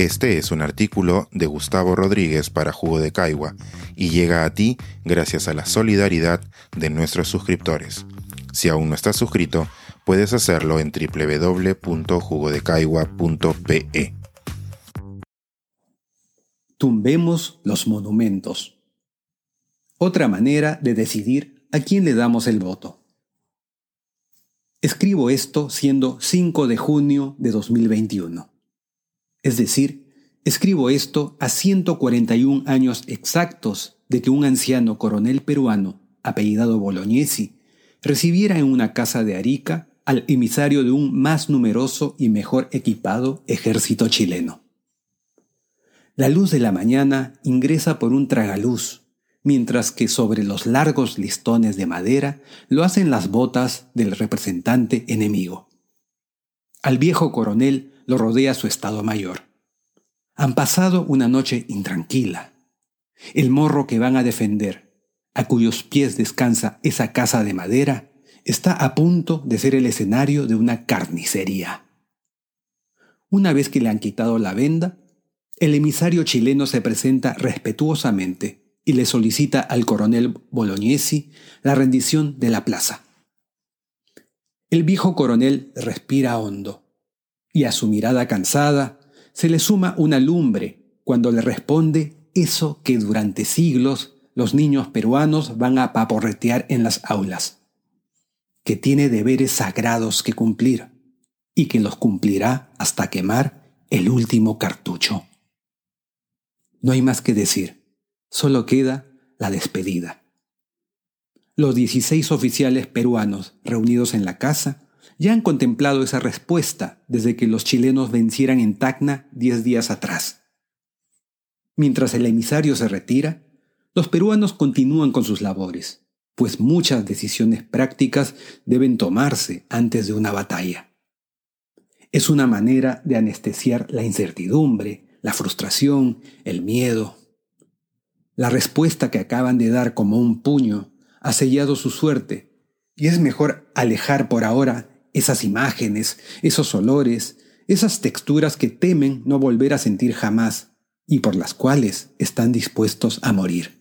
Este es un artículo de Gustavo Rodríguez para Jugo de Caigua y llega a ti gracias a la solidaridad de nuestros suscriptores. Si aún no estás suscrito, puedes hacerlo en www.jugodecaigua.pe. Tumbemos los monumentos. Otra manera de decidir a quién le damos el voto. Escribo esto siendo 5 de junio de 2021. Es decir, escribo esto a 141 años exactos de que un anciano coronel peruano, apellidado Bolognesi, recibiera en una casa de Arica al emisario de un más numeroso y mejor equipado ejército chileno. La luz de la mañana ingresa por un tragaluz, mientras que sobre los largos listones de madera lo hacen las botas del representante enemigo. Al viejo coronel lo rodea su estado mayor. Han pasado una noche intranquila. El morro que van a defender, a cuyos pies descansa esa casa de madera, está a punto de ser el escenario de una carnicería. Una vez que le han quitado la venda, el emisario chileno se presenta respetuosamente y le solicita al coronel Bolognesi la rendición de la plaza. El viejo coronel respira hondo y a su mirada cansada se le suma una lumbre cuando le responde eso que durante siglos los niños peruanos van a paporretear en las aulas, que tiene deberes sagrados que cumplir y que los cumplirá hasta quemar el último cartucho. No hay más que decir, solo queda la despedida. Los 16 oficiales peruanos reunidos en la casa ya han contemplado esa respuesta desde que los chilenos vencieran en Tacna diez días atrás. Mientras el emisario se retira, los peruanos continúan con sus labores, pues muchas decisiones prácticas deben tomarse antes de una batalla. Es una manera de anestesiar la incertidumbre, la frustración, el miedo. La respuesta que acaban de dar como un puño ha sellado su suerte y es mejor alejar por ahora esas imágenes, esos olores, esas texturas que temen no volver a sentir jamás y por las cuales están dispuestos a morir.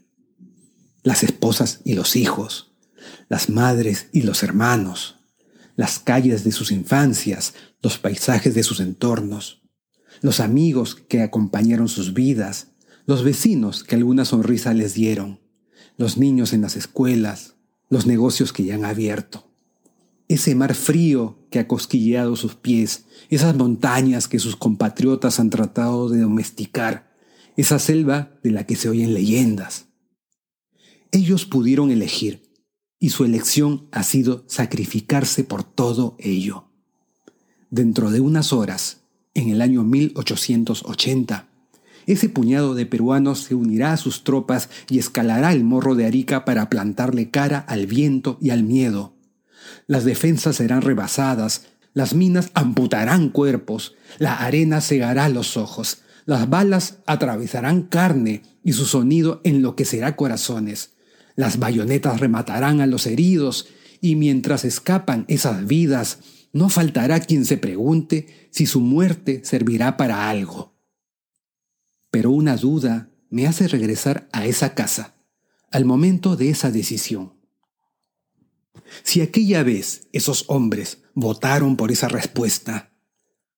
Las esposas y los hijos, las madres y los hermanos, las calles de sus infancias, los paisajes de sus entornos, los amigos que acompañaron sus vidas, los vecinos que alguna sonrisa les dieron, los niños en las escuelas, los negocios que ya han abierto ese mar frío que ha cosquilleado sus pies, esas montañas que sus compatriotas han tratado de domesticar, esa selva de la que se oyen leyendas. Ellos pudieron elegir, y su elección ha sido sacrificarse por todo ello. Dentro de unas horas, en el año 1880, ese puñado de peruanos se unirá a sus tropas y escalará el morro de Arica para plantarle cara al viento y al miedo las defensas serán rebasadas, las minas amputarán cuerpos, la arena cegará los ojos, las balas atravesarán carne y su sonido enloquecerá corazones. Las bayonetas rematarán a los heridos y mientras escapan esas vidas, no faltará quien se pregunte si su muerte servirá para algo. Pero una duda me hace regresar a esa casa, al momento de esa decisión. Si aquella vez esos hombres votaron por esa respuesta,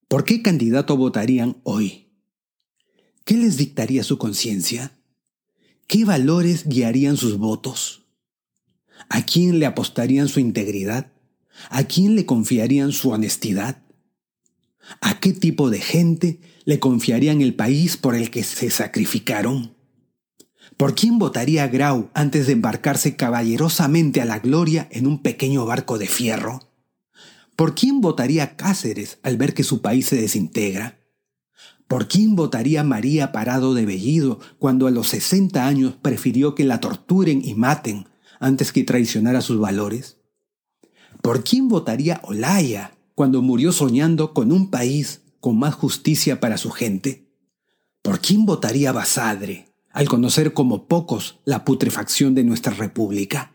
¿por qué candidato votarían hoy? ¿Qué les dictaría su conciencia? ¿Qué valores guiarían sus votos? ¿A quién le apostarían su integridad? ¿A quién le confiarían su honestidad? ¿A qué tipo de gente le confiarían el país por el que se sacrificaron? ¿Por quién votaría Grau antes de embarcarse caballerosamente a la gloria en un pequeño barco de fierro? ¿Por quién votaría Cáceres al ver que su país se desintegra? ¿Por quién votaría María Parado de Bellido cuando a los 60 años prefirió que la torturen y maten antes que traicionar sus valores? ¿Por quién votaría Olaya cuando murió soñando con un país con más justicia para su gente? ¿Por quién votaría Basadre al conocer como pocos la putrefacción de nuestra república?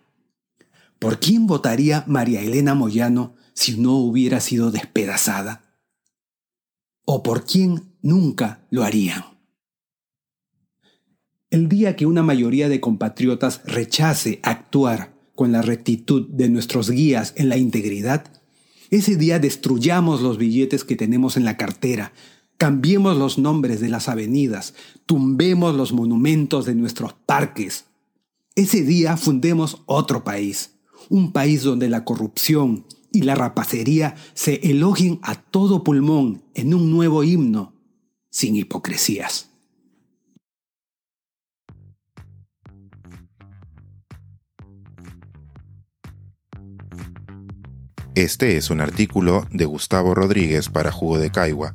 ¿Por quién votaría María Elena Moyano si no hubiera sido despedazada? ¿O por quién nunca lo harían. El día que una mayoría de compatriotas rechace actuar con la rectitud de nuestros guías en la integridad, ese día destruyamos los billetes que tenemos en la cartera, cambiemos los nombres de las avenidas, tumbemos los monumentos de nuestros parques. Ese día fundemos otro país, un país donde la corrupción y la rapacería se elogien a todo pulmón en un nuevo himno, sin hipocresías. Este es un artículo de Gustavo Rodríguez para Jugo de Caigua